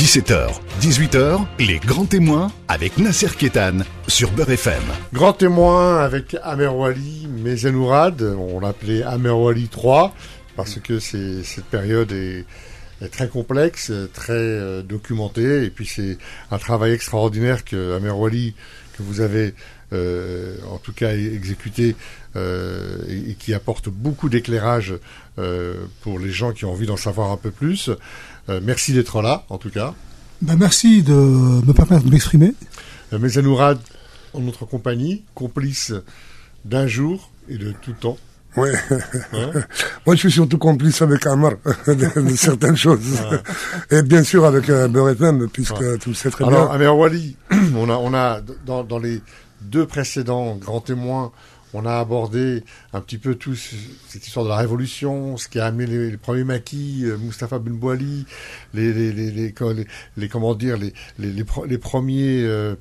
17h, 18h, les grands témoins avec Nasser Kétan sur Beurre FM. Grand témoin avec Amer Wali, Mezenourad, on l'appelait Amer Wali 3, parce que cette période est, très complexe, très euh, documentée, et puis c'est un travail extraordinaire que Amer Wali, que vous avez euh, en tout cas exécuté euh, et, qui apporte beaucoup d'éclairage pour les gens qui ont envie d'en savoir un peu plus. Euh, merci d'être là, en tout cas. Ben, merci de me permettre de m'exprimer. Euh, Mezanourad, en notre compagnie, complice d'un jour et de tout temps. Oui. Moi, je suis surtout complice avec Amar de, certaines choses. Et bien sûr avec euh, puisque tu le sais très Alors, bien. Alors, Wali, on a, on a dans, dans les deux précédents grands témoins, on a abordé un petit peu tout cette histoire de la révolution, ce qui a amené les, premiers maquis, euh, Mustapha Ben Bouali, les, les, les, les, comment dire, les, les, premiers, euh,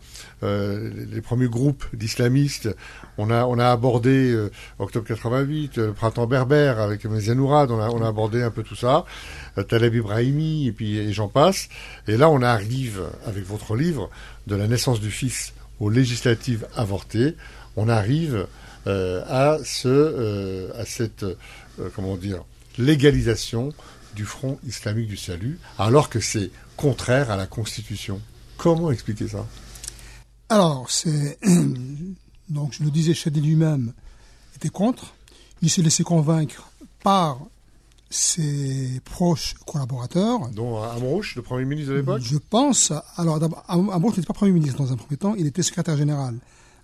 euh, les premiers groupes d'islamistes. On a, on a abordé octobre 88, le printemps berbère avec Mezanourad, on a, on a abordé un peu tout ça, Taleb Ibrahimi, et puis et j'en passe. Et là, on arrive avec votre livre de la naissance du fils aux législatives avortées. On arrive euh, à, ce, euh, à cette euh, comment dire, légalisation du Front islamique du salut, alors que c'est contraire à la Constitution. Comment expliquer ça? Alors, c'est. Donc, je le disais, Chadi lui-même était contre. Il s'est laissé convaincre par ses proches collaborateurs. Dont Amrouche, le Premier ministre de l'époque? Je pense. Alors, Amrouche n'était pas Premier ministre dans un premier temps, il était secrétaire général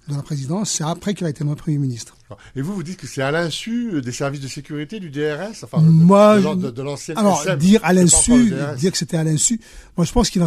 de la présidence, c'est après qu'il a été nommé Premier ministre. Et vous, vous dites que c'est à l'insu des services de sécurité du DRS enfin, Moi, de, de, l'ancienne Alors, dire à l'insu, dire que c'était à l'insu, moi je pense qu'il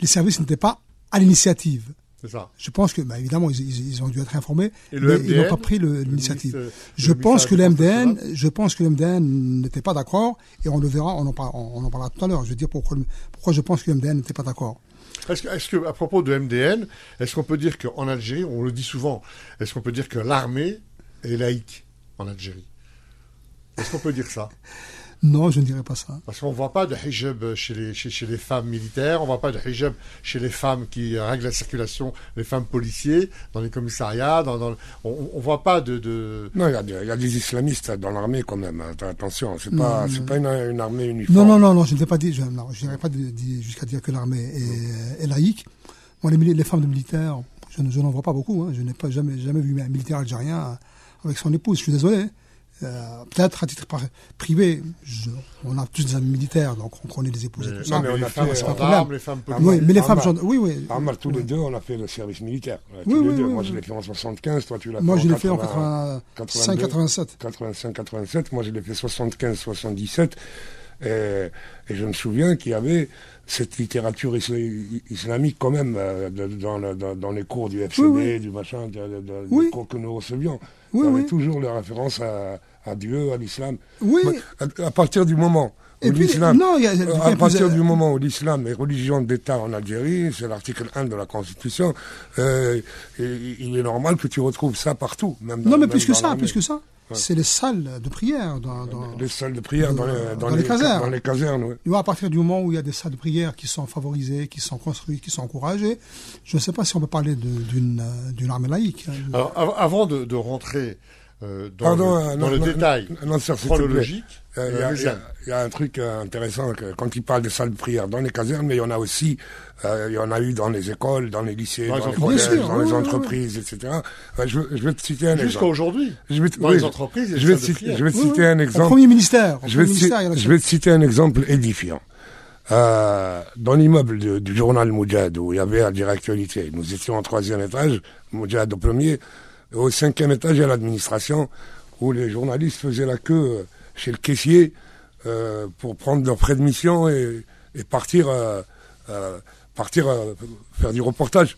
les services n'étaient pas à l'initiative. C'est ça. Je pense que, bah, évidemment, ils, ils, ont dû être informés, mais ils n'ont pas pris l'initiative. Je pense que le MDN, je pense que le MDN n'était pas d'accord, et on le verra, on en, on en parlera tout à l'heure. Je veux dire pourquoi, pourquoi je pense que le MDN n'était pas d'accord. Est-ce que, à propos de MDN, est-ce qu'on peut dire qu'en Algérie, on le dit souvent, est-ce qu'on peut dire que l'armée est laïque en Algérie? Est-ce qu'on peut dire ça? Non, je ne dirais pas ça. Parce qu'on ne voit pas de hijab chez les, chez, les femmes militaires, on ne voit pas de hijab chez les femmes qui règlent la circulation, les femmes policiers, dans les commissariats. Dans, on ne voit pas de. Non, il y, a des islamistes dans l'armée quand même. Hein. Attention, ce n'est pas, pas une, armée uniforme. Non, non, non, non je ne pas dire, je n'irai pas jusqu'à dire que l'armée est, laïque. Moi, les, les femmes de militaires, je, n'en vois pas beaucoup. Hein. Je n'ai pas jamais, jamais vu un militaire algérien avec son épouse. Je suis désolé. Euh, peut-être à titre privé, on a tous des amis militaires, donc on connaît les épouses et tout ça. mais on a les femmes Oui, mais les femmes, oui, oui. Amar, tous les deux, on a fait le service militaire. Oui, oui, Moi, je l'ai fait en 75, toi, tu l'as fait Moi, je l'ai fait en 85, 87. 85, 87. Moi, je l'ai fait 75, 77. Et, je me souviens qu'il y avait cette littérature islamique quand même euh, dans, les cours du FCD, du machin, des cours que nous recevions. il y avait toujours la référence à, à Dieu, à l'islam. Oui. À, partir du moment où l'islam, à partir du moment où l'islam est religion d'État en Algérie, c'est l'article 1 de la Constitution, euh, il est normal que tu retrouves ça partout. Même non, mais plus que ça, plus que ça. C'est les salles de prière. Dans, les salles de prière dans, les, dans, les, casernes. Dans les casernes oui. À partir du moment où il y a des salles de prière qui sont favorisées, qui sont construites, qui sont encouragées, je ne sais pas si on peut parler d'une armée laïque. Alors, avant de, de rentrer euh, dans, le, dans le détail chronologique. Euh, il y, a un truc euh, intéressant que, quand il parle de salles de prière dans les casernes, mais il y en a aussi, il y en a eu dans les écoles, dans les lycées, dans, les collèges, dans les entreprises, etc. je, je, vais te citer un exemple. Jusqu'à aujourd'hui. Dans les entreprises, je vais, te, citer, je vais te citer un exemple. Au premier ministère. je, vais je vais te citer un exemple édifiant. Euh, dans l'immeuble du journal Moudjad, où il y avait la directualité, nous étions en troisième étage, Moudjad au premier, au cinquième étage, il y a l'administration où les journalistes faisaient la queue euh, chez le caissier euh, pour prendre leur frais de mission et, partir, euh, faire du reportage.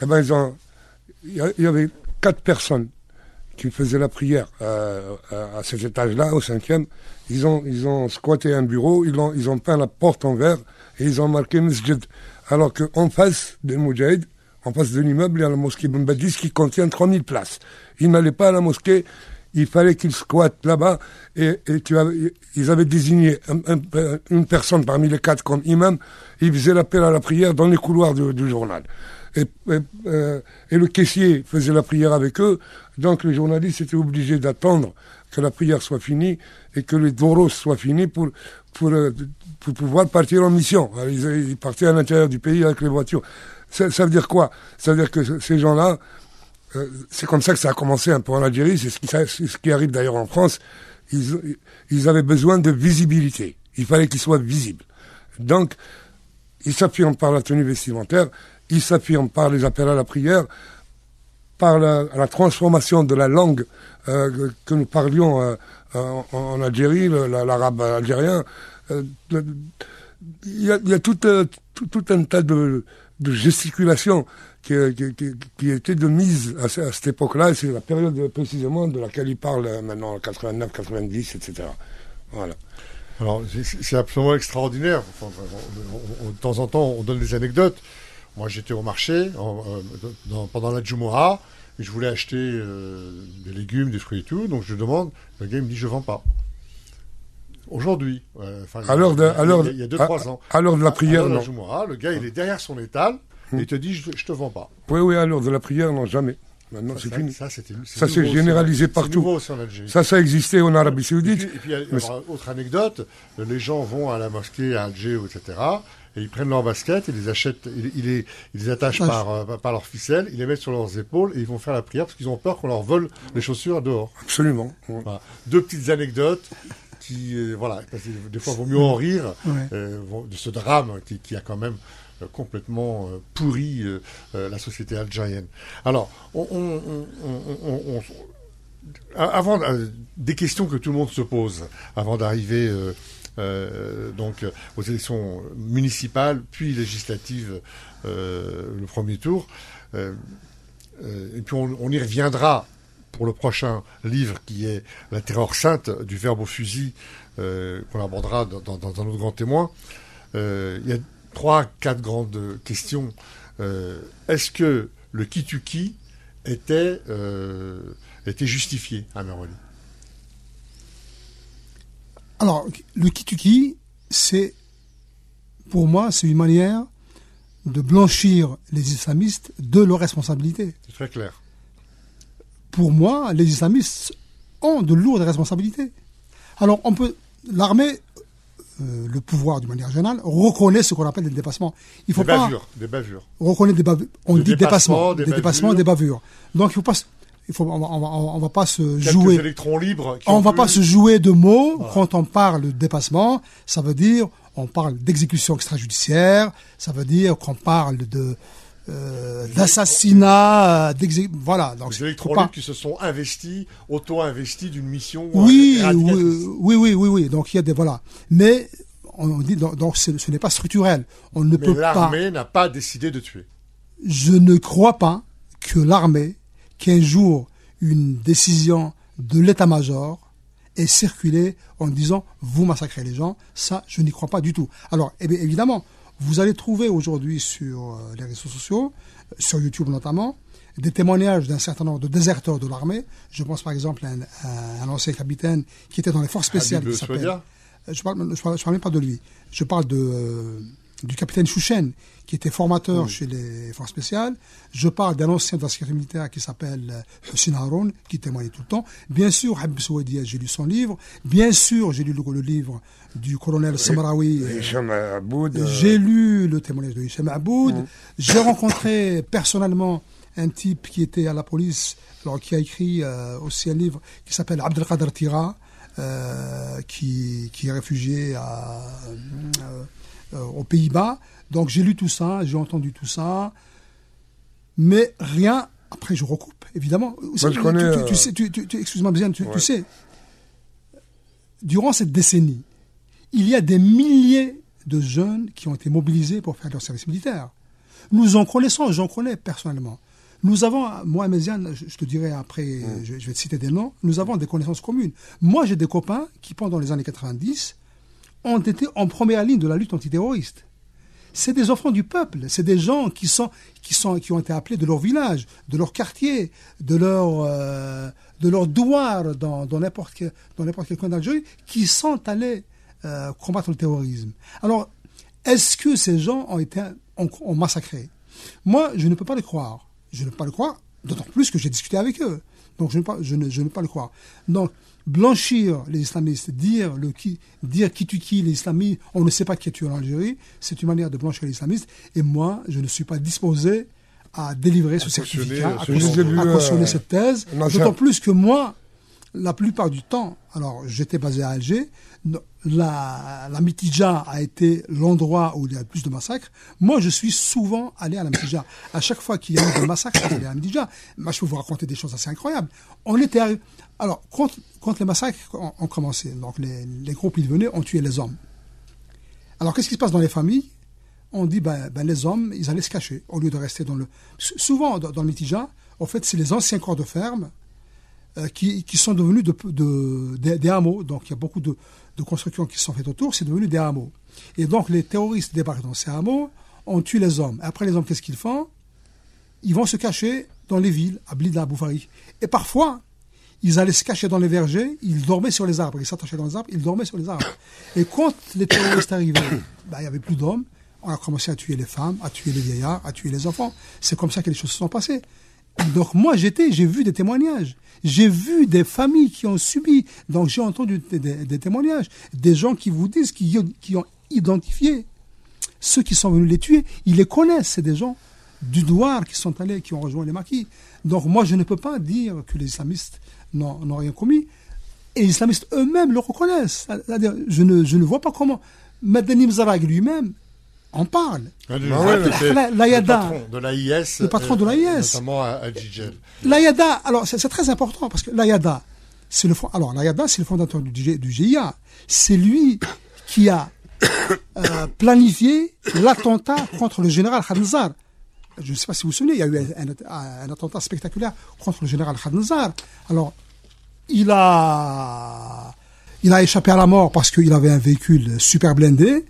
Eh ben, ils ont, il y, avait quatre personnes qui faisaient la prière à cet étage-là, au cinquième. Ils ont, ils ont squatté un bureau, ils ont, ils ont peint la porte en verre et ils ont marqué Masjid. Alors qu'en face des Moudjahid, en face de l'immeuble, il y a la mosquée Boumbadis qui contient 3000 places. Ils n'allaient pas à la mosquée, il fallait qu'ils squattent là-bas et, ils avaient désigné une personne parmi les quatre comme imam. ils faisaient l'appel à la prière dans les couloirs du, journal. Et, euh, et, le caissier faisait la prière avec eux. Donc les journalistes étaient obligés d'attendre que la prière soit finie et que les doros soient finis pour, euh, pour pouvoir partir en mission. Ils, partaient à l'intérieur du pays avec les voitures. Ça, ça veut dire quoi? Ça veut dire que ces gens-là, euh, c'est comme ça que ça a commencé un peu en Algérie, c'est ce qui, ce qui arrive d'ailleurs en France. Ils, ils avaient besoin de visibilité. Il fallait qu'ils soient visibles. Donc, ils s'affirment par la tenue vestimentaire, ils s'affirment par les appels à la prière, par la, la transformation de la langue euh, que nous parlions euh, en, Algérie, l'arabe algérien. Euh, il y a, y a tout, tout, tout, un tas de, de gesticulations qui, qui, était de mise à, cette époque-là, c'est la période précisément de laquelle il parle euh, maintenant, 89, 90, etc. Voilà. Alors, c'est absolument extraordinaire. de temps en temps, on donne des anecdotes. Moi, j'étais au marché euh, pendant la Jumu'ah et je voulais acheter euh, des légumes, des fruits et tout. Donc, je demande. Le gars il me dit Je vends pas. Aujourd'hui, à l'heure de, il y a 2-3 ans. À l'heure de la prière, non. le gars, il est derrière son étal et il te dit je, je te vends pas. Oui, oui, alors de la prière, non, jamais. Maintenant, c'est fini. Ça, ça s'est généralisé partout. Ça, ça existait en Arabie Saoudite. Et puis, et puis autre anecdote, les gens vont à la mosquée à Alger, etc. Et ils prennent leurs baskets, ils les achètent, ils, les, ils les attachent par, euh, par leurs ficelles, ils les mettent sur leurs épaules et ils vont faire la prière parce qu'ils ont peur qu'on leur vole les chaussures dehors. Absolument. Deux petites anecdotes qui, euh, voilà, des fois, il vaut mieux en rire euh, de ce drame qui, qui, a quand même euh, complètement pourri la société algérienne. Alors, avant des questions que tout le monde se pose avant d'arriver donc aux élections municipales puis législatives le premier tour. et puis on, y reviendra pour le prochain livre qui est La terreur sainte du verbe au fusil qu'on abordera dans, dans, un autre grand témoin. Il y a trois, quatre grandes questions. Euh, est-ce que le Kituki était, euh, était justifié à Meroli Alors, le Kituki, c'est, pour moi, c'est une manière de blanchir les islamistes de leurs responsabilités. C'est très clair. Pour moi, les islamistes ont de lourdes responsabilités. Alors, on peut, l'armée euh, le pouvoir d'une manière générale reconnaît ce qu'on appelle des dépassements. Il faut des bavures, des bavures. Des bavures. On dit dépassements, des, dépassements, des bavures. Donc il faut pas. Il faut, on va, on va, pas se Quelques jouer. électrons libres. on va pas se jouer de mots quand on parle de dépassement. Ça veut dire on parle d'exécution extrajudiciaire. Ça veut dire qu'on parle de euh, d'assassinat, euh, voilà. Donc les pas... qui se sont investis, auto-investis d'une mission. Oui, oui, oui, oui, oui, Donc il y a des voilà. Mais on dit donc, ce, n'est pas structurel. On ne peut pas. L'armée n'a pas décidé de tuer. Je ne crois pas que l'armée, qu'un jour une décision de l'état-major ait circulé en disant vous massacrez les gens. Ça, je n'y crois pas du tout. Alors, eh évidemment, vous allez trouver aujourd'hui sur euh, les réseaux sociaux, euh, sur YouTube notamment, des témoignages d'un certain nombre de déserteurs de l'armée. Je pense par exemple à un, ancien capitaine qui était dans les forces spéciales. Qui euh, je ne parle, je parle, même pas de lui. Je parle de, du capitaine Chouchen, qui était formateur chez les forces spéciales. Je parle d'un ancien de la sécurité militaire qui s'appelle Hussein Haroun, qui témoignait tout le temps. Bien sûr, Habib Souadia, j'ai lu son livre. Bien sûr, j'ai lu le, livre du colonel Samarawi. Euh, j'ai lu le témoignage de Hicham Aboud. J'ai rencontré personnellement un type qui était à la police, alors qui a écrit euh, aussi un livre qui s'appelle Abdelkader Tira, euh, qui, qui, est réfugié à, aux Pays-Bas. Donc j'ai lu tout ça, j'ai entendu tout ça, mais rien. Après, je recoupe, évidemment. Moi, je connais, tu, sais, excuse-moi bien, tu, sais, durant cette décennie, il y a des milliers de jeunes qui ont été mobilisés pour faire leur service militaire. Nous en connaissons, j'en connais personnellement. Nous avons, moi, Méziane, je te dirai après, mm. je, vais te citer des noms, nous avons des connaissances communes. Moi, j'ai des copains qui, pendant les années 90, ont été en première ligne de la lutte antiterroriste. c'est des enfants du peuple, c'est des gens qui sont qui ont été appelés de leur village, de leur quartier, de leur euh, de leur douar dans dans n'importe quel coin d'Algérie, qui sont allés euh, combattre le terrorisme. Alors, est-ce que ces gens ont été ont, ont massacré Moi, je ne peux pas le croire. Je ne peux pas le croire, d'autant plus que j'ai discuté avec eux. Donc, je ne, pas, je, ne, je ne peux pas le croire. Donc, blanchir les islamistes, dire, le qui, dire qui tue qui les islamistes, on ne sait pas qui a tué en Algérie, c'est une manière de blanchir les islamistes. Et moi, je ne suis pas disposé à délivrer ce certificat, à, cautionner, à cautionner cette thèse. D'autant plus que moi, la plupart du temps, alors j'étais basé à Alger, la, la a été l'endroit où il y a le plus de massacres. Moi, je suis souvent allé à la Mitidja. À chaque fois qu'il y a eu des massacres, j'allais à la Mitidja. Moi, je peux vous raconter des choses assez incroyables. On était. Alors, quand, les massacres ont, commencé, les, groupes, ils venaient, ont tué les hommes. Alors, qu'est-ce qui se passe dans les familles? On dit, ben, ben, les hommes, ils allaient se cacher au lieu de rester dans le... Souvent, dans, dans le en fait, c'est les anciens corps de ferme euh, qui, sont devenus de, de, de, des hameaux. Donc, il y a beaucoup de, de constructions qui sont faites autour, c'est devenu des hameaux. Et donc, les terroristes débarquent dans ces hameaux, on tue les hommes. Après, les hommes, qu'est-ce qu'ils font? Ils vont se cacher dans les villes, à Blida, à Boufari. Et parfois, ils allaient se cacher dans les vergers, ils dormaient sur les arbres, ils s'attachaient dans les arbres, ils dormaient sur les arbres. Et quand les terroristes arrivaient, bah, il n'y avait plus d'hommes, on a commencé à tuer les femmes, à tuer les vieillards, à tuer les enfants. C'est comme ça que les choses se sont passées. Donc moi j'étais, j'ai vu des témoignages, j'ai vu des familles qui ont subi, donc j'ai entendu des, témoignages, des gens qui vous disent, qui, qui, ont identifié ceux qui sont venus les tuer, ils les connaissent, c'est des gens du Douar qui sont allés, qui ont rejoint les maquis. Donc moi je ne peux pas dire que les islamistes n'ont rien commis, et les islamistes eux-mêmes le reconnaissent. C'est-à-dire, je ne, je ne vois pas comment Madani Mzarag lui-même en parle. Ah, L'AYADA. de l'AIS. Le patron de l'AIS. Notamment à, à. L'AYADA, alors c'est très important parce que l'AYADA, c'est le, alors l'AYADA, c'est le fondateur du, du GIA. C'est lui qui a euh, planifié l'attentat contre le général Khanzar. Je ne sais pas si vous vous souvenez, il y a eu un, un, un attentat spectaculaire contre le général Khanzar. Alors, il a, il a échappé à la mort parce qu'il avait un véhicule super blindé.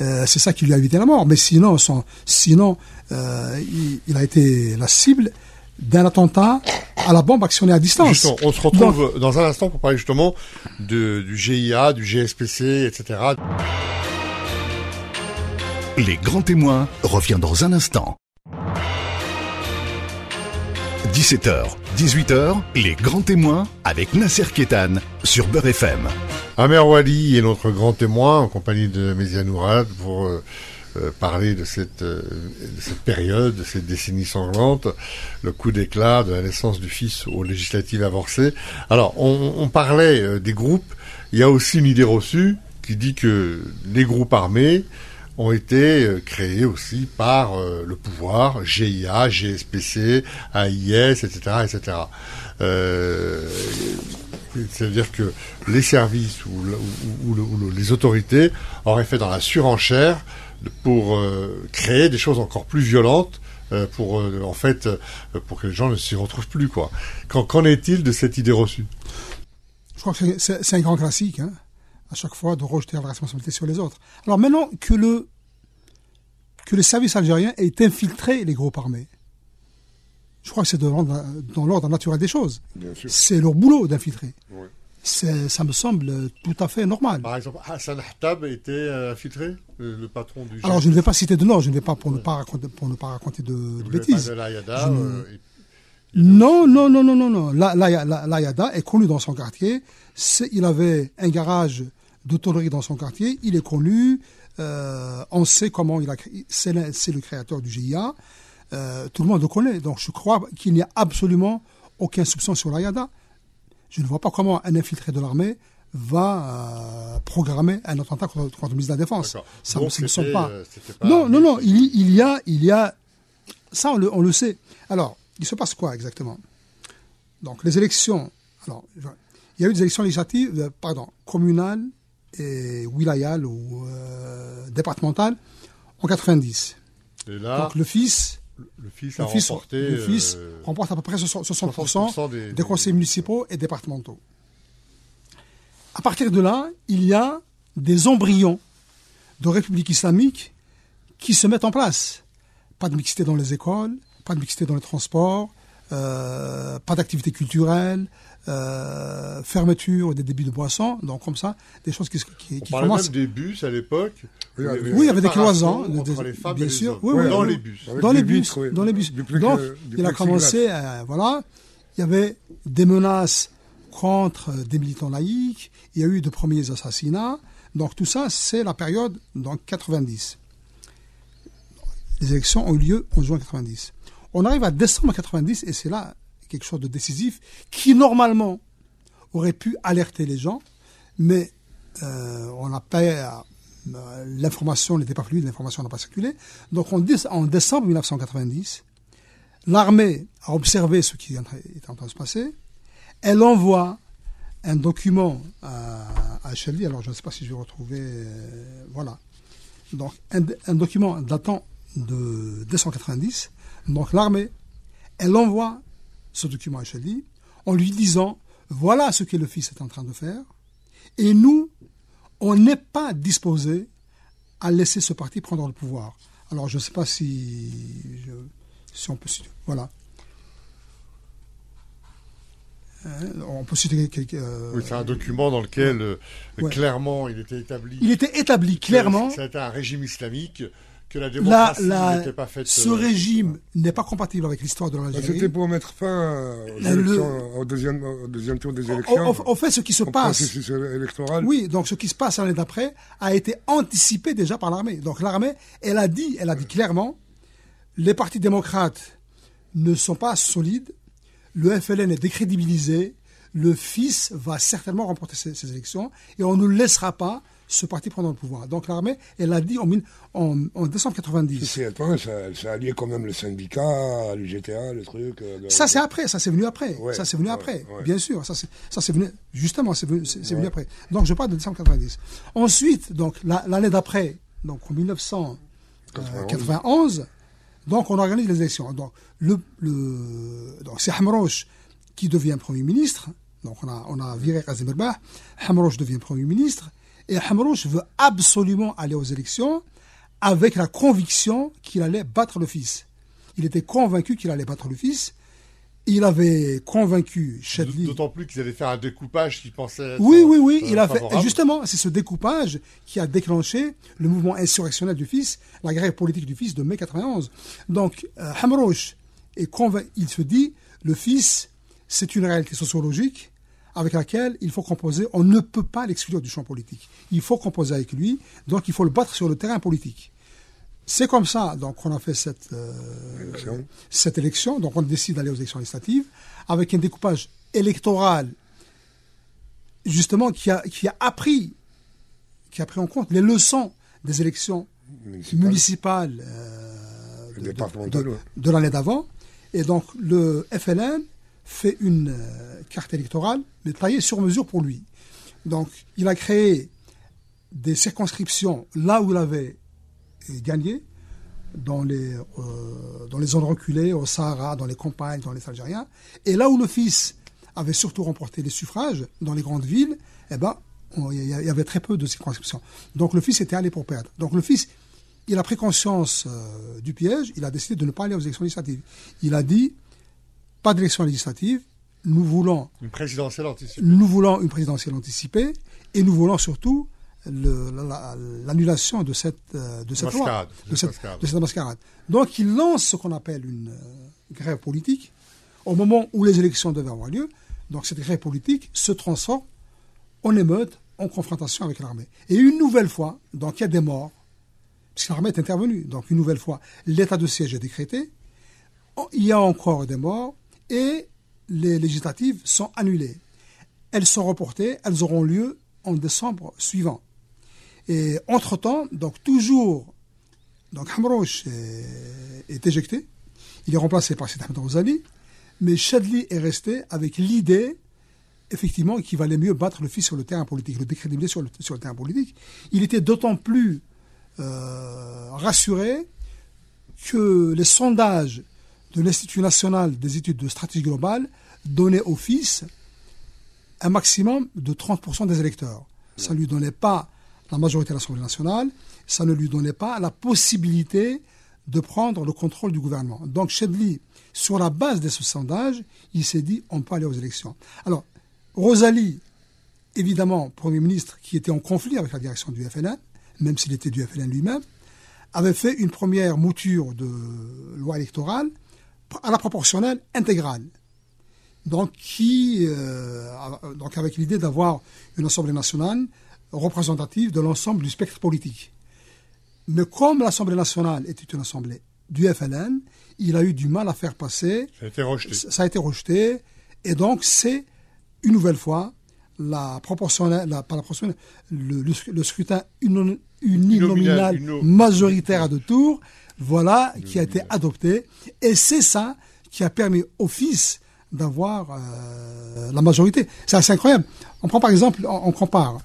Euh, c'est ça qui lui a évité la mort. Mais sinon, son, sinon euh, il, il, a été la cible d'un attentat à la bombe actionnée à distance. Justement, on se retrouve Donc, dans un instant pour parler justement de, du GIA, du GSPC, etc. Les grands témoins revient dans un instant. 17h, 18h, les grands témoins avec Nasser Kétan sur Beurre FM. Amer Wali est notre grand témoin en compagnie de Mézianourad pour euh, euh, parler de cette, euh, de cette période, de cette décennie sanglante, le coup d'éclat de la naissance du fils aux législatives avancées. Alors, on, on parlait euh, des groupes. Il y a aussi une idée reçue qui dit que les groupes armés ont été euh, créés aussi par le pouvoir, GIA, GSPC, AIS, etc., etc. C'est-à-dire que les services ou, les autorités auraient fait dans la surenchère pour euh, créer des choses encore plus violentes euh, pour euh, en fait pour que les gens ne s'y retrouvent plus quoi. Qu'en est-il de cette idée reçue? Je crois que c'est un grand classique. Hein à chaque fois de rejeter la responsabilité sur les autres. Alors maintenant que le, que le service algérien ait infiltré les groupes armés, je crois que c'est dans l'ordre naturel des choses. C'est leur boulot d'infiltrer. Oui. Ça me semble tout à fait normal. Par exemple, Hassan Hattab était infiltré, le, le, patron du. Alors je ne vais pas citer de nom, je ne vais pas pour ne pas raconter, pour ne pas raconter de, de bêtises. Euh, non, non, non, non, non, non. L'Ayada est connu dans son quartier. Il avait un garage de tôlerie dans son quartier. Il est connu. Euh, on sait comment il a. C'est le, le, créateur du GIA. Euh, tout le monde le connaît. Donc je crois qu'il n'y a absolument aucun soupçon sur l'Ayada. Je ne vois pas comment un infiltré de l'armée va euh, programmer un attentat contre, contre le ministre de la Défense. Ça ne me semble pas. pas. Non, non, non. Il, il, y a, il y a. Ça, on le, on le sait. Alors, il se passe quoi exactement? Donc, les élections. Alors, il y a eu des élections législatives, pardon, communales et wilayales ou euh, départementales en 90. Et là, Donc, le fils. Le fils, le a fils, remporté, le fils euh, remporte à peu près 60%, 60% des, des conseils municipaux et départementaux. À partir de là, il y a des embryons de république islamique qui se mettent en place. Pas de mixité dans les écoles, pas de mixité dans les transports, euh, pas d'activité culturelle, euh, fermeture des débits de boissons, donc comme ça, des choses qui, qui, On qui parlait commencent. même des bus à l'époque. Oui, où oui, Oui, il y avait des cloisons, entre des- les femmes bien et les sûr. Oui, oui, dans oui. les bus. Dans les bus, dans les bus. Donc, il a commencé, euh, voilà, il y avait des menaces contre des militants laïcs, il y a eu de premiers assassinats, donc tout ça, c'est la période, donc 90. Les élections ont eu lieu en juin 90. On arrive à décembre 90, et c'est là quelque chose de décisif, qui normalement aurait pu alerter les gens, mais euh, on n'a pas euh, l'information n'était pas fluide, l'information n'a pas circulé. Donc en, déce- en décembre 1990, l'armée a observé ce qui est en train- de se passer. Elle envoie un document à, à alors je ne sais pas si je vais retrouver, euh, voilà. Donc un document datant de décembre 90. Donc l'armée, elle envoie ce document à Shelly en lui disant voilà ce que le fils est en train de faire et nous, on n'est pas disposé à laisser ce parti prendre le pouvoir. Alors je ne sais pas si, je- si on peut citer. Voilà. Euh, on peut citer quelques. euh, Oui, c'est un document dans lequel euh, Ouais. clairement il était établi. il était établi clairement. C'était un régime islamique, que la Là, démocratie là, n'était pas faite. ce euh, régime n'est pas compatible avec l'histoire de Bah, l'Algérie. C'était pour mettre fin aux Le- élections, au, deuxième, au deuxième tour des élections. au- au fait, ce qui se au passe, processus électoral. Oui, donc ce qui se passe l'année d'après a été anticipé déjà par l'armée. Donc l'armée, elle a dit, elle a dit clairement, les partis démocrates ne sont pas solides, le FLN est décrédibilisé, le fils va certainement remporter ces, ces élections et on ne laissera pas ce parti prendre le pouvoir. Donc l'armée, elle a dit en, en, en décembre 90. C'est étonnant, ça, ça alliait quand même le syndicat, l'UGTA, le truc. euh, Ça c'est après, ça c'est venu après, Ouais, ça c'est venu ouais, après, ouais. bien sûr, ça c'est venu justement c'est venu, après. Donc je parle de décembre 90. Ensuite, donc la- l'année d'après, donc en 1991, donc on organise les élections. Donc le, le donc c'est Hamrouche qui devient premier ministre. Donc on a on a viré Kazim Erbah, Hamrouche devient premier ministre et Hamrouche veut absolument aller aux élections avec la conviction qu'il allait battre le fils. Il était convaincu qu'il allait battre le fils. Il avait convaincu Chadli. D'autant plus qu'ils allaient faire un découpage qu'ils pensaient. être, Oui, oui, oui. euh, Il a fait. et Justement, c'est ce découpage qui a déclenché le mouvement insurrectionnel du fils, la grève politique du fils de mai 91. Donc, euh, Hamrouche est convain- Il se dit, le fils, c'est une réalité sociologique avec laquelle il faut composer. On ne peut pas l'exclure du champ politique. Il faut composer avec lui. Donc, il faut le battre sur le terrain politique. C'est comme ça, donc, on a fait cette, euh, Élection. cette élection. Donc, on décide d'aller aux élections législatives avec un découpage électoral, justement, qui a, qui a appris, qui a pris en compte les leçons des élections municipal, municipales euh, de- de l'année d'avant. Et donc, le FLN fait une euh, carte électorale, mais taillée sur mesure pour lui. Donc, il a créé des circonscriptions là où il avait euh, gagné, dans les, euh, dans les zones reculées, au Sahara, dans les campagnes, dans les Algériens. Et là où le fils avait surtout remporté les suffrages, dans les grandes villes, eh ben, il y, avait très peu de circonscriptions. Donc le fils était allé pour perdre. Donc le fils, il a pris conscience du piège, il a décidé de ne pas aller aux élections législatives. Il a dit, pas d'élections législatives, nous voulons Une présidentielle anticipée. nous voulons une présidentielle anticipée et nous voulons surtout la- l'annulation de cette, euh, de cette loi, Mascarade, de de cette, mascarade. de cette mascarade. Donc il lance ce qu'on appelle une euh, grève politique au moment où les élections devaient avoir lieu. Donc cette grève politique se transforme en émeute, en confrontation avec l'armée. Et une nouvelle fois, donc il y a des morts, puisque l'armée est intervenue. Donc une nouvelle fois, l'état de siège est décrété, il y a encore des morts et les législatives sont annulées. Elles sont reportées, elles auront lieu en décembre suivant. Et entre-temps, donc toujours, donc est, éjecté, il est remplacé par Sidi Ahmed mais Chadli est resté avec l'idée, effectivement, qu'il valait mieux battre le fils sur le terrain politique, le décrédibiliser sur le, sur le terrain politique. Il était d'autant plus euh, rassuré que les sondages de l'Institut national des études de stratégie globale donnaient au fils un maximum de 30% des électeurs. Ça ne lui donnait pas la majorité à l'Assemblée nationale, ça ne lui donnait pas la possibilité de prendre le contrôle du gouvernement. Donc Chedli, sur la base de ce sondage, il s'est dit on peut aller aux élections. Alors, Rosalie, évidemment, Premier ministre qui était en conflit avec la direction du FLN, même s'il était du FLN lui-même, avait fait une première mouture de loi électorale à la proportionnelle intégrale. Donc, qui, euh, donc avec l'idée d'avoir une Assemblée nationale représentative de l'ensemble du spectre politique. Mais comme l'Assemblée nationale était une assemblée du FLN, il a eu du mal à faire passer. Ça a été rejeté. Ça a été rejeté. Et donc, c'est une nouvelle fois la proportionnelle, la, pas la proportionnelle, le, le, scrutin uninominal majoritaire à deux tours, voilà, qui a été adopté. Et c'est ça qui a permis au fils d'avoir euh, la majorité. C'est assez incroyable. On prend par exemple, on, compare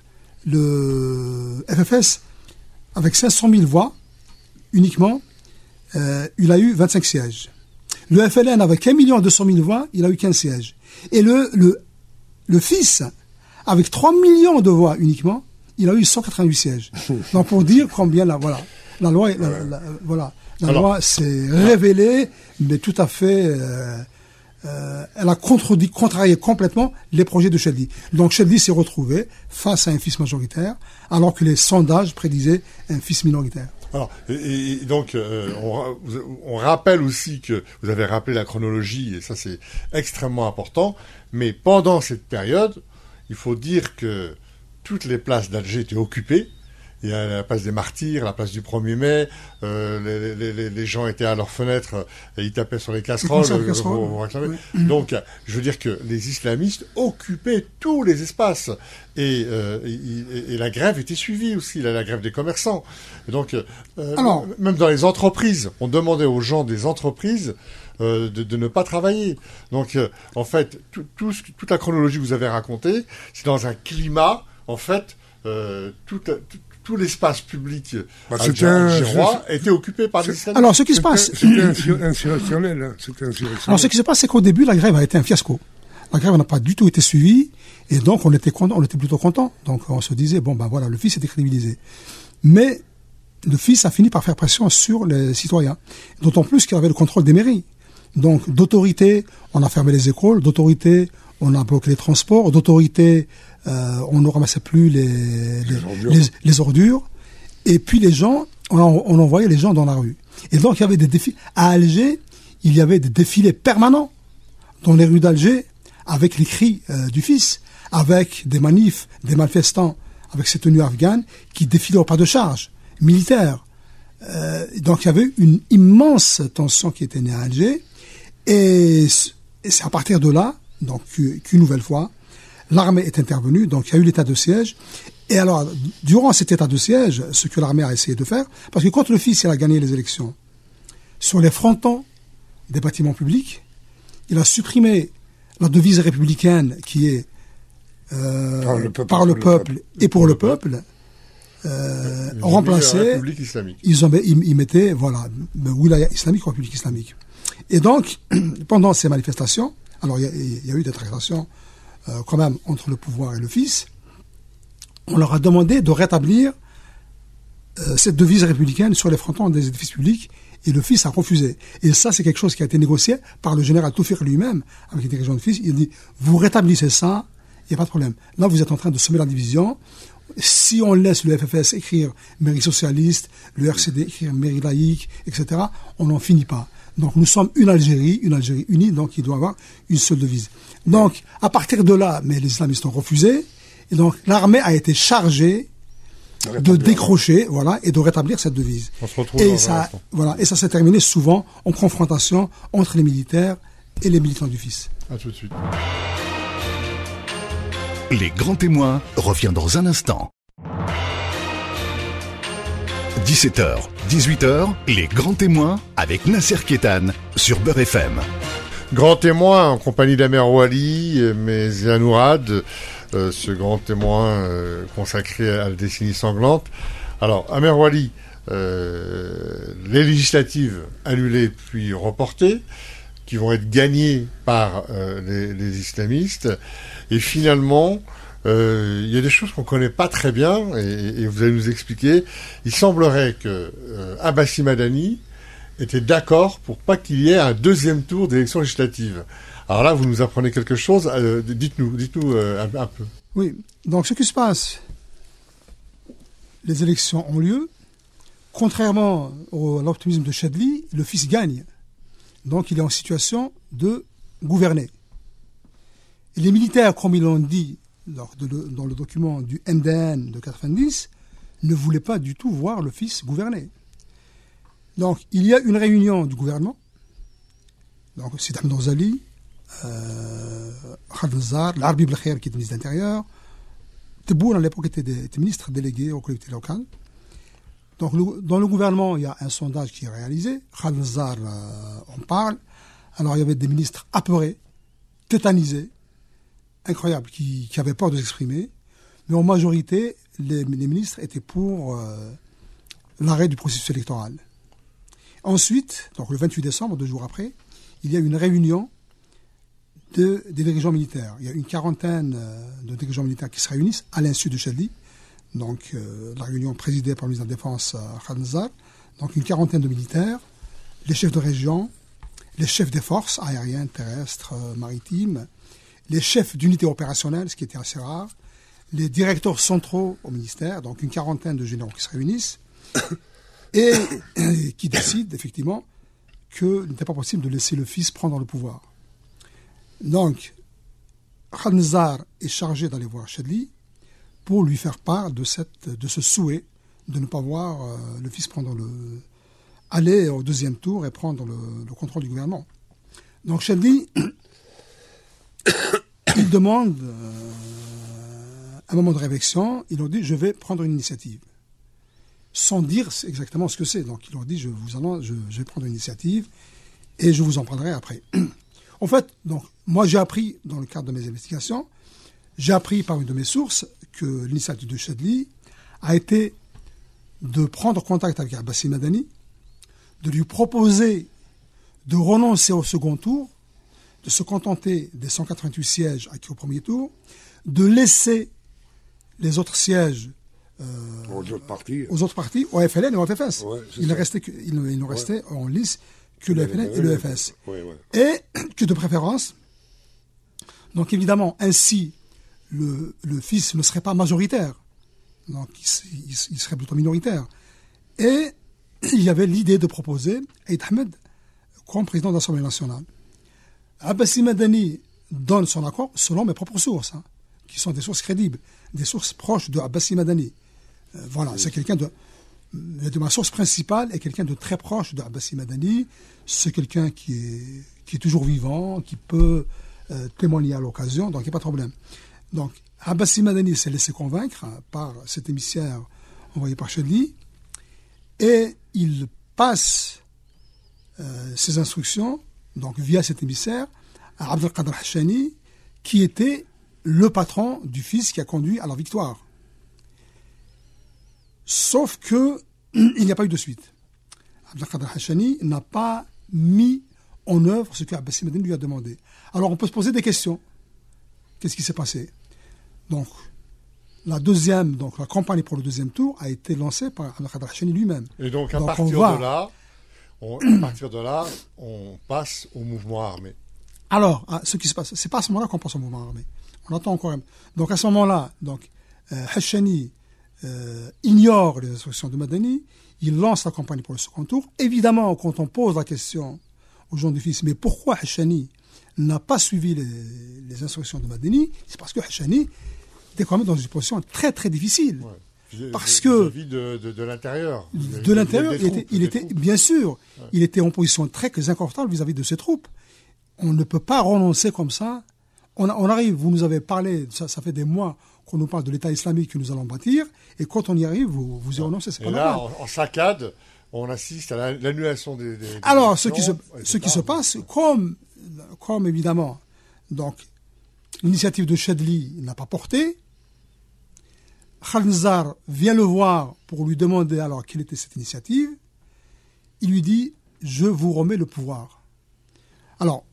le FFS avec 500 000 voix uniquement, euh, il a eu 25 sièges. Le FLN avec 1 200 000 voix, il a eu 15 sièges. Et le, le, le fils, avec 3 millions de voix uniquement, il a eu 188 sièges. Donc pour dire combien la, voilà, la loi, voilà, la loi s'est révélée, mais tout à fait euh, euh, elle a contredit, contrarié complètement les projets de Shelby. Donc Shelby s'est retrouvé face à un fils majoritaire, alors que les sondages prédisaient un fils minoritaire. Alors, et, donc, euh, on, on, rappelle aussi que vous avez rappelé la chronologie, et ça c'est extrêmement important, mais pendant cette période, il faut dire que toutes les places d'Alger étaient occupées, il y a la place des martyrs, la place du 1er mai, euh, les, les, les, gens étaient à leurs fenêtres et ils tapaient sur les casseroles. Euh, Donc, je veux dire que les islamistes occupaient tous les espaces et, euh, et, et la grève était suivie aussi, la, la grève des commerçants. donc, euh, Alors, même dans les entreprises, on demandait aux gens des entreprises euh, de, de, ne pas travailler. Donc, euh, en fait, tout, tout, toute la chronologie que vous avez racontée, c'est dans un climat, en fait, euh, tout l'espace public bah, algérien était occupé par les islamistes. Alors, ce qui se passe... C'était insurrectionnel. Hein. insurrectionnel. Alors, ce qui se passe, c'est qu'au début, la grève a été un fiasco. La grève n'a pas du tout été suivie, et donc on était content, on était plutôt content. Donc on se disait, bon ben voilà, le fils était crédibilisé. Mais le fils a fini par faire pression sur les citoyens. D'autant plus qu'il avait le contrôle des mairies. Donc d'autorité, on a fermé les écoles, d'autorité, on a bloqué les transports, d'autorité, euh, on ne ramassait plus les, les, les, ordures. Et puis les gens, on, on, envoyait les gens dans la rue. Et donc il y avait des défis. À Alger, il y avait des défilés permanents dans les rues d'Alger avec les cris euh, du fils, avec des manifs, des manifestants avec ces tenues afghanes qui défilaient au pas de charge militaire. Euh, donc il y avait une immense tension qui était née à Alger. Et, et c'est à partir de là, donc qu'une nouvelle fois, l'armée est intervenue, donc il y a eu l'état de siège. Et alors, durant cet état de siège, ce que l'armée a essayé de faire, parce que quand le fils il a gagné les élections, sur les frontons des bâtiments publics, il a supprimé la devise républicaine qui est euh, par le peuple, et pour le peuple, euh, remplacé. Ils, ont, ils, ils mettaient, voilà, Wilaya islamique, République islamique. Et donc, pendant ces manifestations, alors il y, y, a eu des tractations euh, quand même entre le pouvoir et le fils, on leur a demandé de rétablir euh, cette devise républicaine sur les frontons des édifices publics et le fils a refusé. Et ça, c'est quelque chose qui a été négocié par le général Toufir lui-même avec les dirigeants du fils. Il dit, vous rétablissez ça, il n'y a pas de problème. Là, vous êtes en train de semer la division. Si on laisse le FFS écrire mairie socialiste, le RCD écrire mairie laïque, etc., on n'en finit pas. Donc nous sommes une Algérie, une Algérie unie, donc il doit avoir une seule devise. Donc à partir de là, mais les islamistes ont refusé, et donc l'armée a été chargée de décrocher, voilà, et de rétablir cette devise. On se retrouve et ça, voilà, et ça s'est terminé souvent en confrontation entre les militaires et les militants du fils. À tout de suite. Les grands témoins revient dans un instant. 17h, 18h, les grands témoins avec Nasser Kétan sur Beurre FM. Grand témoin en compagnie d'Amer Wali, mais euh, ce grand témoin euh, consacré à la décennie sanglante. Alors, Amer Wali, euh, les législatives annulées puis reportées, qui vont être gagnées par les, islamistes, et finalement, euh, il y a des choses qu'on connaît pas très bien et, vous allez nous expliquer. Il semblerait que euh, Madani était d'accord pour pas qu'il y ait un deuxième tour d'élection législative. Alors là, vous nous apprenez quelque chose. Euh, dites-nous, dites-nous un, un, peu. Oui. Donc, ce qui se passe, les élections ont lieu. Contrairement à l'optimisme de Chadli, le fils gagne. Donc, il est en situation de gouverner. Et les militaires, comme ils l'ont dit dans le document du MDN de 90, ne voulaient pas du tout voir le fils gouverner. Donc, il y a une réunion du gouvernement. Donc, c'est Ahmed Ozali, euh, l'Arbi Blakher, qui est ministre de l'Intérieur. Tebbour, à l'époque, était, ministre délégué aux collectivités locales. Donc, dans le gouvernement, il y a un sondage qui est réalisé. Khaled Zar euh, en parle. Alors, il y avait des ministres apeurés, tétanisés, incroyable, qui, qui avait peur de s'exprimer. Mais en majorité, les, ministres étaient pour euh, l'arrêt du processus électoral. Ensuite, le 28 décembre, deux jours après, il y a une réunion de, des dirigeants militaires. Il y a une quarantaine euh, de dirigeants militaires qui se réunissent à l'insu de Chadli. Donc euh, la réunion présidée par le ministre de la Défense Khanzar. Donc une quarantaine de militaires, les chefs de région, les chefs des forces aériennes, terrestres, maritimes, les chefs d'unités opérationnelles, ce qui était assez rare, les directeurs centraux au ministère, donc une quarantaine de généraux qui se réunissent, et, qui décident effectivement qu'il n'était pas possible de laisser le fils prendre le pouvoir. Donc, Khanzar est chargé d'aller voir Chadli pour lui faire part de, cette, de ce souhait de ne pas voir euh, le fils prendre le, aller au deuxième tour et prendre le, le contrôle du gouvernement. Donc Chadli il demande euh, un moment de réflexion, ils ont dit je vais prendre une initiative. Sans dire exactement ce que c'est. Donc ils ont dit je, vous allons, je, vais prendre une initiative et je vous en parlerai après. en fait, donc, moi j'ai appris dans le cadre de mes investigations, j'ai appris par une de mes sources que l'initiative de Chadli a été de prendre contact avec Abbassi Madani, de lui proposer de renoncer au second tour de se contenter des 188 sièges acquis au premier tour, de laisser les autres sièges euh, aux autres partis, aux autres partis, au FLN et au FFS. il, ne restait il, nous restait en lice que le FLN et le FS. Et que de préférence, donc évidemment, ainsi, le, le fils ne serait pas majoritaire, donc il, serait plutôt minoritaire. Et il y avait l'idée de proposer Aïd Ahmed comme président de l'Assemblée nationale. Abbassi Madani donne son accord selon mes propres sources, hein, qui sont des sources crédibles, des sources proches de Abbassi Madani. Euh, voilà, c'est quelqu'un de, de ma source principale est quelqu'un de très proche de Abbassi Madani. C'est quelqu'un qui est, qui est toujours vivant, qui peut euh, témoigner à l'occasion, donc il n'y a pas de problème. Donc, Abbassi Madani s'est laissé convaincre hein, par cet émissaire envoyé par Chadli, et il passe euh, ses instructions donc via cet émissaire, à Abdelkader Hachani, qui était le patron du fils qui a conduit à la victoire. Sauf que il n'y a pas eu de suite. Abdelkader Hachani n'a pas mis en œuvre ce que Abbassi Madin lui a demandé. Alors on peut se poser des questions. Qu'est-ce qui s'est passé? Donc, la deuxième, donc la campagne pour le deuxième tour a été lancée par Abdelkader Hachani lui-même. Et donc à partir de là, à partir de là, on passe au mouvement armé. Alors, ah, ce qui se passe, c'est pas à ce moment-là qu'on passe au mouvement armé. On attend encore. Donc à ce moment-là, donc euh, Hachani euh, ignore les instructions de Madani, il lance la campagne pour le second tour. Évidemment, quand on pose la question aux gens du fils, mais pourquoi Hachani n'a pas suivi les, instructions de Madani C'est parce que Hachani était quand même dans une position très très difficile. Parce que de, de, l'intérieur. De l'intérieur, il, était, il était bien sûr, il était en position très inconfortable vis-à-vis de ses troupes. On ne peut pas renoncer comme ça. On, on arrive, vous nous avez parlé, ça, ça fait des mois qu'on nous parle de l'État islamique que nous allons bâtir, et quand on y arrive, vous, vous y renoncez, c'est pas et là, en, saccade, on assiste à l'annulation des, des, Alors, ce qui se, ce qui se passe, comme, comme évidemment, donc, l'initiative de Chedli n'a pas porté, Khalnzar vient le voir pour lui demander alors quelle était cette initiative. Il lui dit Je vous remets le pouvoir. Alors,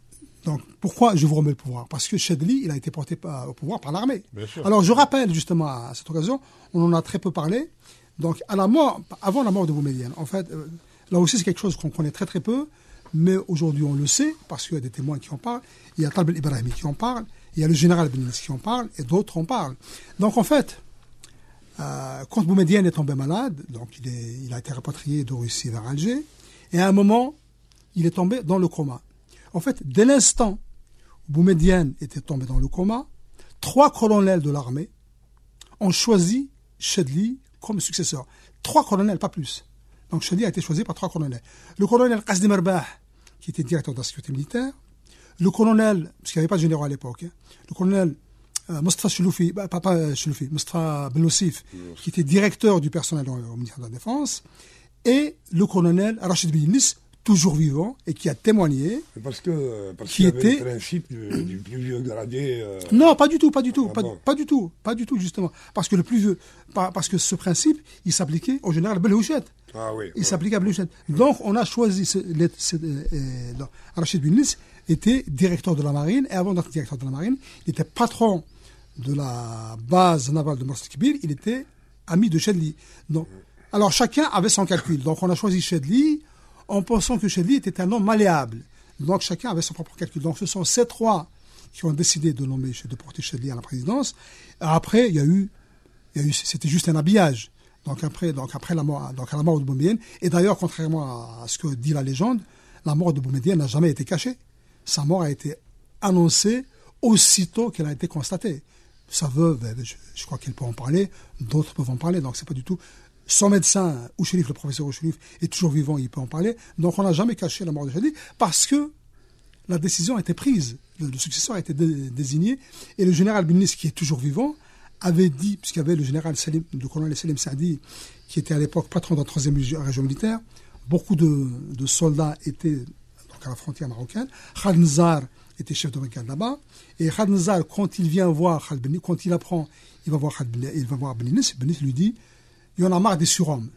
Donc, pourquoi je vous remets le pouvoir? Parce que Chedli, il a été porté au pouvoir par l'armée. Alors, je rappelle justement à cette occasion, on en a très peu parlé. Donc, à la mort, avant la mort de Boumedienne, en fait, euh, là aussi, c'est quelque chose qu'on connaît très très peu, mais aujourd'hui, on le sait, parce qu'il y a des témoins qui en parlent. Il y a Talb Ibrahimi qui en parle, il y a le général Benis qui en parle, et d'autres en parlent. Donc, en fait, euh, quand Boumedienne est tombé malade, donc il, a été rapatrié de Russie vers Alger, et à un moment, il est tombé dans le coma. En fait, dès l'instant où Boumedienne était tombé dans le coma, trois colonels de l'armée ont choisi Chedli comme successeur. Trois colonels, pas plus. Donc Chedli a été choisi par trois colonels. Le colonel Qasdi Merbah, qui était directeur de la sécurité militaire, le colonel, parce qu'il n'y avait pas de généraux à l'époque, hein, le colonel Mustafa Chloufi, bah, pas, pas Chloufi, Mustafa Belossif, qui était directeur du personnel au ministère de la Défense, et le colonel Rachid Binis, toujours vivant et qui a témoigné. Parce que parce qui était le principe du, du plus vieux gradé. euh, Non, pas du tout, pas du tout, Ah pas, bon pas du tout, pas du tout justement, parce que le plus vieux, pas- parce que ce principe, il s'appliquait au général Belouchet. Ah oui. Il ouais. s'appliquait à Belouchet. Donc on a choisi, ce, les- ce- euh, euh, non, Rachid Binis était directeur de la marine et avant d'être directeur de la marine, il était patron de la base navale de Morsik Kibir, il était ami de Chedli. Donc, alors chacun avait son calcul. Donc on a choisi Chedli en pensant que Chedli était un homme malléable. Donc chacun avait son propre calcul. Donc ce sont ces trois qui ont décidé de nommer, de porter Chedli à la présidence. Après, il y a eu, il y a eu c'était juste un habillage. Donc après, donc après la mort, donc à la mort de Boumedienne. Et d'ailleurs, contrairement à ce que dit la légende, la mort de Boumedienne n'a jamais été cachée. Sa mort a été annoncée aussitôt qu'elle a été constatée. Sa veuve, elle, je, crois qu'elle peut en parler, d'autres peuvent en parler, donc c'est pas du tout. Son médecin, Ouchelif, le professeur Ouchelif, est toujours vivant, il peut en parler. Donc on n'a jamais caché la mort de Chedli parce que la décision a été prise, le, successeur a été dé- désigné, et le général Binis, qui est toujours vivant, avait dit, puisqu'il y avait le général Salim, le colonel Salim Saadi, qui était à l'époque patron de la troisième région région militaire, beaucoup de, soldats étaient à la frontière marocaine. Khalid Nzar était chef de brigade là-bas, et Khalid Nzar, quand il vient voir Khalid Benis, quand il apprend, il va voir Khalid Benis, il va Benis, lui dit, il y en a marre des surhommes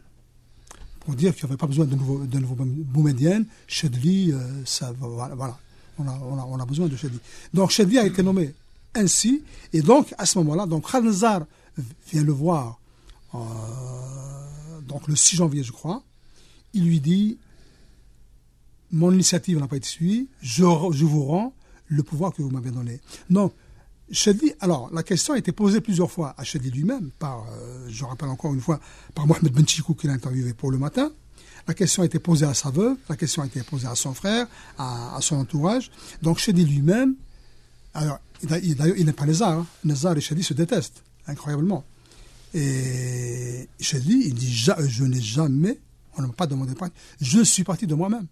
pour dire qu'il n'y avait pas besoin de nouveau, de nouveau Boumedienne. Chedli, euh, ça, voilà. On, a, on, a, besoin de Chedli. Donc Chedli a été nommé ainsi, et donc à ce moment-là, donc Khalnzar vient le voir, euh, donc le 6 janvier, je crois. Il lui dit Mon initiative n'a pas été suivie, je vous rends le pouvoir que vous m'avez donné. Donc, Chedli, alors la question a été posée plusieurs fois à Chedli lui-même, par, euh, je rappelle encore une fois, par Mohamed Benchikou qui l'a interviewé pour le matin. La question a été posée à sa veuve, la question a été posée à son frère, à, son entourage. Donc Chedli lui-même, alors il- il- d'ailleurs il n'est pas Nézar, hein. Et Chedli se détestent, incroyablement. Et Chedli, il dit Ja- Je n'ai jamais, on ne m'a pas demandé je suis parti de moi-même.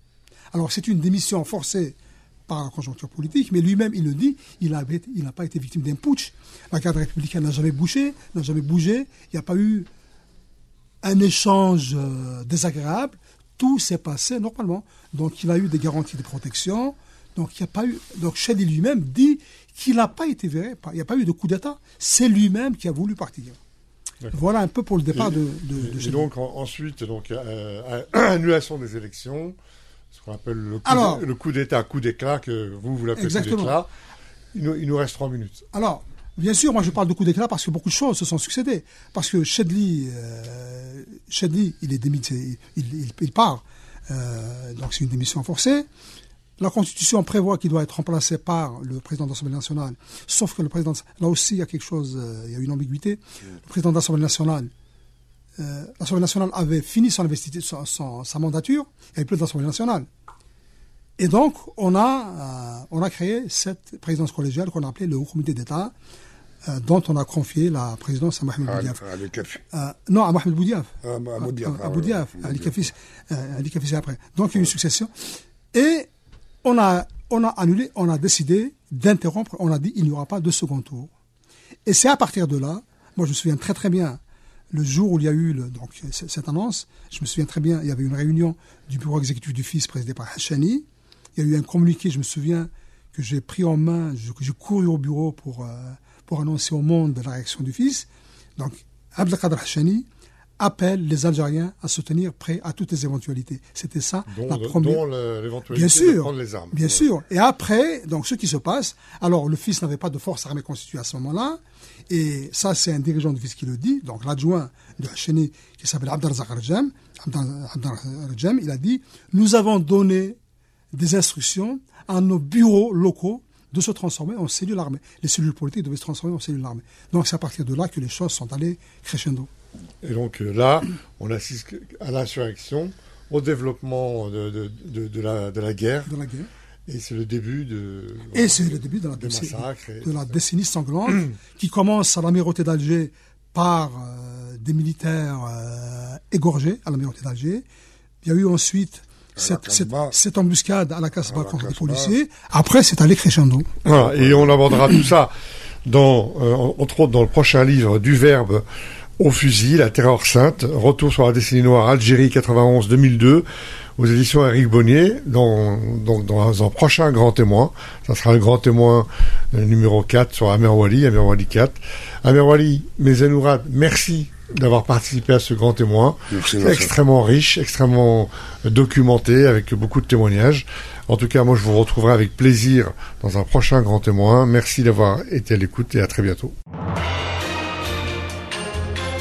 Alors c'est une démission forcée par la conjoncture politique, mais lui-même, il le dit, il n'a il pas été victime d'un putsch. La garde républicaine n'a jamais bougé, n'a jamais bougé. Il n'y a pas eu un échange euh, désagréable. Tout s'est passé normalement. Donc il a eu des garanties de protection. Donc il n'y a pas eu. Donc Chedi lui-même dit qu'il n'a pas été viré. Il n'y a pas eu de coup d'État. C'est lui-même qui a voulu partir. Voilà un peu pour le départ Et- de, de, de Et donc en- ensuite, donc euh, annulation des élections, ce qu'on appelle le coup, Alors- le coup d'État, coup d'éclat, que vous vous l'appelez coup d'éclat. Il, nous- il nous reste trois minutes. Alors, bien sûr, moi je parle de coup d'éclat parce que beaucoup de choses se sont succédées. Parce que Chedli, euh, il est démis, il, il, il part. Euh, donc c'est une démission forcée. La Constitution prévoit qu'il doit être remplacé par le président de l'Assemblée nationale. Sauf que le président, là aussi il y a quelque chose, euh, il y a une ambiguïté. Le président de l'Assemblée nationale, euh, l'Assemblée nationale avait fini son investiture, son- son- sa mandature, il n'y avait plus d'Assemblée nationale. Et donc, on a, euh, on a créé cette présidence collégiale qu'on a appelée le Haut Comité d'État, euh, dont on a confié la présidence à Mohamed Ah, Boudiaf. café. Euh, non, à Mohamed Boudiaf. À Boudiaf, À, ah, Boudiaf, à Ali Boudiaf. Kafis, Ali Kafis après. Donc, il y a eu une succession. Et on a, on a annulé, on a décidé d'interrompre, on a dit il n'y aura pas de second tour. Et c'est à partir de là, moi je me souviens très très bien, le jour où il y a eu donc, cette annonce, je me souviens très bien, il y avait une réunion du bureau exécutif du FIS présidé par Hachani. Il y a eu un communiqué, je me souviens, que j'ai pris en main, que j'ai couru au bureau pour, euh, pour annoncer au monde la réaction du FIS. Donc, Abdelkader Hachani appelle les Algériens à se tenir prêts à toutes les éventualités. C'était ça Dont, la première. l'éventualité Bien de sûr, prendre les armes. bien Ouais. sûr. Et après, donc ce qui se passe, alors le fils n'avait pas de force armée constituée à ce moment-là, et ça c'est un dirigeant du fils qui le dit, donc l'adjoint de Hacheni qui s'appelle Abdelrazak Rajam, il a dit, nous avons donné des instructions à nos bureaux locaux de se transformer en cellules armées. Les cellules politiques devaient se transformer en cellules armées. Donc c'est à partir de là que les choses sont allées crescendo. Et donc euh, là, on assiste à l'insurrection, au développement de, de, de, de la, de la guerre, de la guerre. et c'est le début de... Et c'est le début de la, décennie, de la décennie sanglante qui commence à l'amirauté d'Alger par euh, des militaires euh, égorgés à l'amirauté d'Alger. Il y a eu ensuite cette, cette, embuscade à la Casbah contre les policiers. Après, c'est allé crescendo. Voilà, et on abordera tout ça dans, euh, entre autres dans le prochain livre du Verbe au fusil, la terreur sainte, retour sur la décennie noire Algérie 91-2002, aux éditions Eric Bonnier, dans, donc dans un prochain grand témoin. Ça sera le grand témoin euh, numéro 4 sur Amer Wali, Amer Wali 4. Amer Wali, Mezenourad, merci d'avoir participé à ce grand témoin. Merci, extrêmement riche, extrêmement euh, documenté, avec beaucoup de témoignages. En tout cas, moi, je vous retrouverai avec plaisir dans un prochain grand témoin. Merci d'avoir été à l'écoute et à très bientôt.